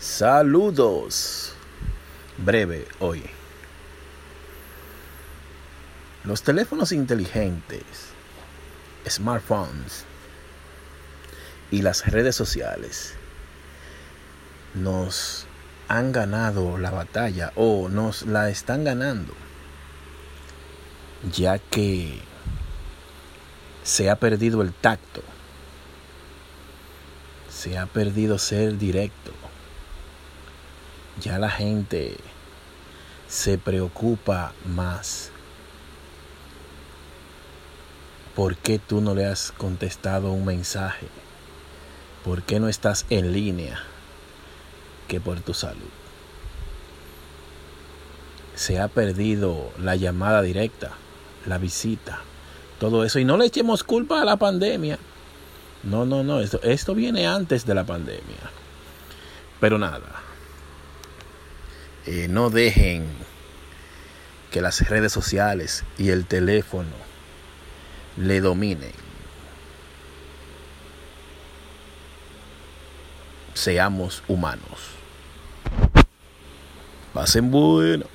Saludos. Breve hoy. Los teléfonos inteligentes, smartphones y las redes sociales nos han ganado la batalla o nos la están ganando, ya que se ha perdido el tacto, se ha perdido ser directo ya la gente se preocupa más. ¿Por qué tú no le has contestado un mensaje? ¿Por qué no estás en línea? Que por tu salud. Se ha perdido la llamada directa, la visita, todo eso. Y no le echemos culpa a la pandemia. No, no, no. Esto, esto viene antes de la pandemia. Pero nada, eh, no dejen que las redes sociales y el teléfono le dominen. Seamos humanos. Pasen bueno.